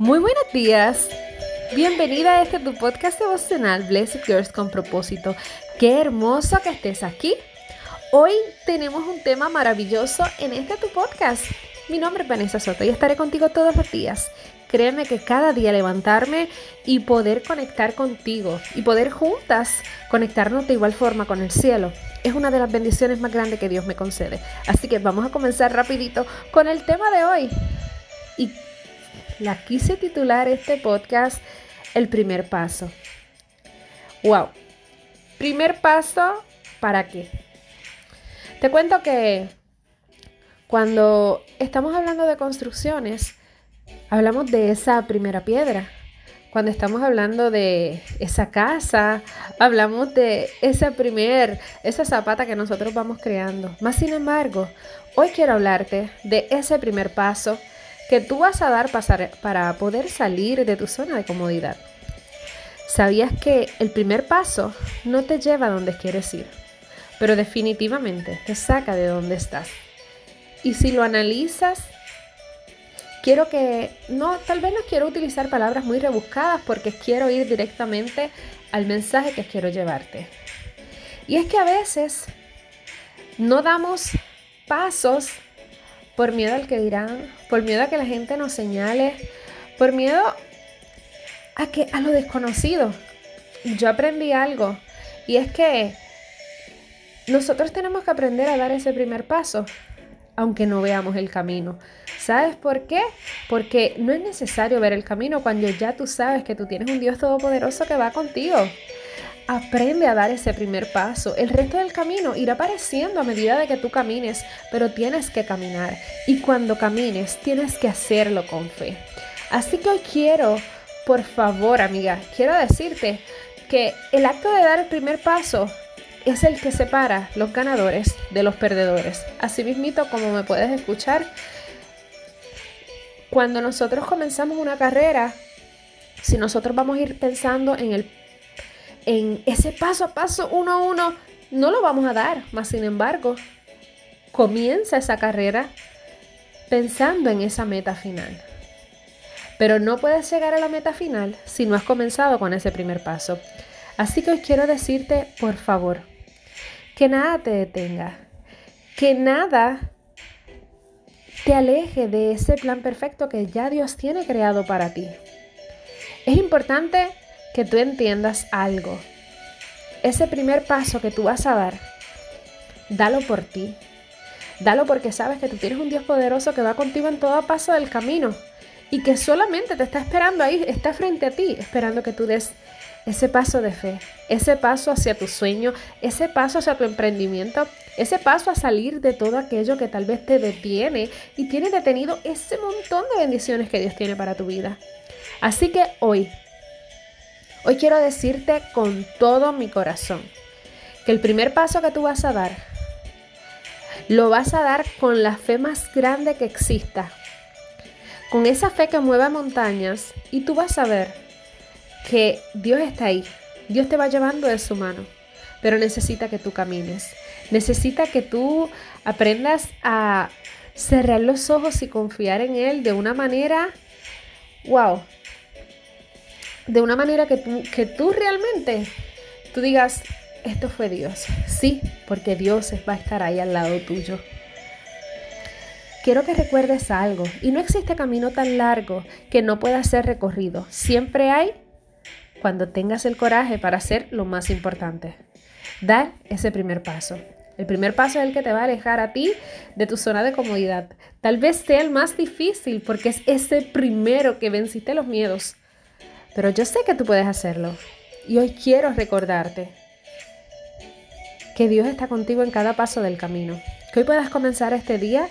Muy buenos días. Bienvenida a este tu podcast devocional Blessed Girls con propósito. Qué hermoso que estés aquí. Hoy tenemos un tema maravilloso en este tu podcast. Mi nombre es Vanessa Soto y estaré contigo todos los días. Créeme que cada día levantarme y poder conectar contigo y poder juntas conectarnos de igual forma con el cielo es una de las bendiciones más grandes que Dios me concede. Así que vamos a comenzar rapidito con el tema de hoy. La quise titular este podcast El primer paso. Wow. Primer paso, ¿para qué? Te cuento que cuando estamos hablando de construcciones, hablamos de esa primera piedra. Cuando estamos hablando de esa casa, hablamos de esa primer, esa zapata que nosotros vamos creando. Más sin embargo, hoy quiero hablarte de ese primer paso que tú vas a dar para poder salir de tu zona de comodidad. ¿Sabías que el primer paso no te lleva a donde quieres ir, pero definitivamente te saca de donde estás? Y si lo analizas, quiero que, no, tal vez no quiero utilizar palabras muy rebuscadas porque quiero ir directamente al mensaje que quiero llevarte. Y es que a veces no damos pasos por miedo al que dirán, por miedo a que la gente nos señale, por miedo a que a lo desconocido. Yo aprendí algo y es que nosotros tenemos que aprender a dar ese primer paso, aunque no veamos el camino. ¿Sabes por qué? Porque no es necesario ver el camino cuando ya tú sabes que tú tienes un Dios todopoderoso que va contigo. Aprende a dar ese primer paso. El resto del camino irá apareciendo a medida de que tú camines, pero tienes que caminar. Y cuando camines, tienes que hacerlo con fe. Así que hoy quiero, por favor, amiga, quiero decirte que el acto de dar el primer paso es el que separa los ganadores de los perdedores. Así mismito, como me puedes escuchar, cuando nosotros comenzamos una carrera, si nosotros vamos a ir pensando en el en ese paso a paso, uno a uno, no lo vamos a dar. Más sin embargo, comienza esa carrera pensando en esa meta final. Pero no puedes llegar a la meta final si no has comenzado con ese primer paso. Así que hoy quiero decirte, por favor, que nada te detenga, que nada te aleje de ese plan perfecto que ya Dios tiene creado para ti. Es importante que tú entiendas algo. Ese primer paso que tú vas a dar, dalo por ti. Dalo porque sabes que tú tienes un Dios poderoso que va contigo en todo paso del camino y que solamente te está esperando ahí, está frente a ti, esperando que tú des ese paso de fe, ese paso hacia tu sueño, ese paso hacia tu emprendimiento, ese paso a salir de todo aquello que tal vez te detiene y tiene detenido ese montón de bendiciones que Dios tiene para tu vida. Así que hoy Hoy quiero decirte con todo mi corazón que el primer paso que tú vas a dar, lo vas a dar con la fe más grande que exista, con esa fe que mueve montañas y tú vas a ver que Dios está ahí, Dios te va llevando de su mano, pero necesita que tú camines, necesita que tú aprendas a cerrar los ojos y confiar en Él de una manera, wow, de una manera que tú, que tú realmente, tú digas, esto fue Dios. Sí, porque Dios va a estar ahí al lado tuyo. Quiero que recuerdes algo, y no existe camino tan largo que no pueda ser recorrido. Siempre hay cuando tengas el coraje para hacer lo más importante. Dar ese primer paso. El primer paso es el que te va a alejar a ti de tu zona de comodidad. Tal vez sea el más difícil porque es ese primero que venciste los miedos, pero yo sé que tú puedes hacerlo. Y hoy quiero recordarte que Dios está contigo en cada paso del camino. Que hoy puedas comenzar este día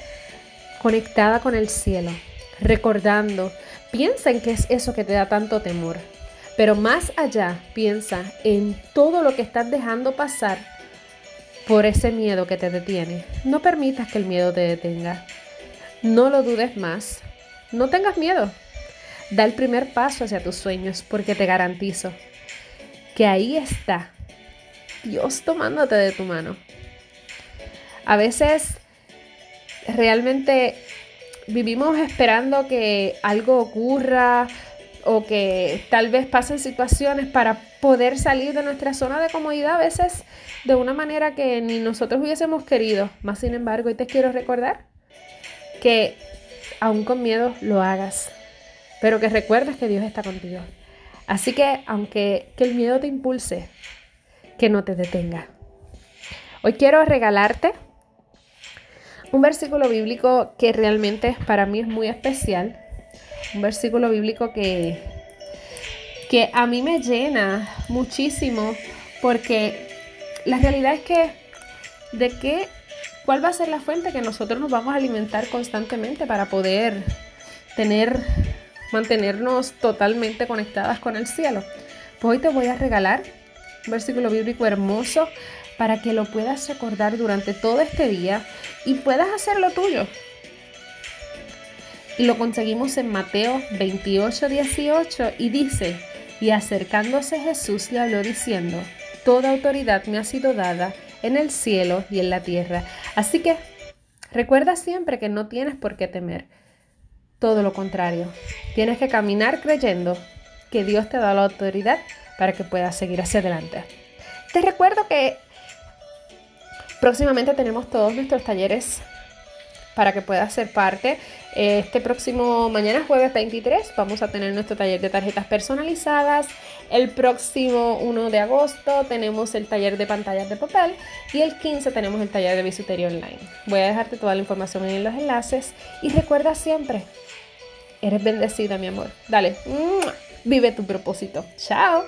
conectada con el cielo, recordando, piensa en qué es eso que te da tanto temor. Pero más allá, piensa en todo lo que estás dejando pasar por ese miedo que te detiene. No permitas que el miedo te detenga. No lo dudes más. No tengas miedo. Da el primer paso hacia tus sueños porque te garantizo que ahí está Dios tomándote de tu mano. A veces realmente vivimos esperando que algo ocurra o que tal vez pasen situaciones para poder salir de nuestra zona de comodidad a veces de una manera que ni nosotros hubiésemos querido. Más sin embargo, hoy te quiero recordar que aún con miedo lo hagas, pero que recuerdes que Dios está contigo. Así que aunque que el miedo te impulse, que no te detenga. Hoy quiero regalarte un versículo bíblico que realmente para mí es muy especial. Un versículo bíblico que, que a mí me llena muchísimo porque la realidad es que de qué, cuál va a ser la fuente que nosotros nos vamos a alimentar constantemente para poder tener, mantenernos totalmente conectadas con el cielo. Pues hoy te voy a regalar un versículo bíblico hermoso para que lo puedas recordar durante todo este día y puedas hacerlo tuyo. Y lo conseguimos en Mateo 28, 18 y dice, y acercándose Jesús le habló diciendo, Toda autoridad me ha sido dada en el cielo y en la tierra. Así que recuerda siempre que no tienes por qué temer. Todo lo contrario, tienes que caminar creyendo que Dios te da la autoridad para que puedas seguir hacia adelante. Te recuerdo que Próximamente tenemos todos nuestros talleres para que puedas ser parte. Este próximo mañana, jueves 23, vamos a tener nuestro taller de tarjetas personalizadas. El próximo 1 de agosto tenemos el taller de pantallas de papel y el 15 tenemos el taller de bisutería online. Voy a dejarte toda la información en los enlaces y recuerda siempre, eres bendecida mi amor. Dale, vive tu propósito. Chao.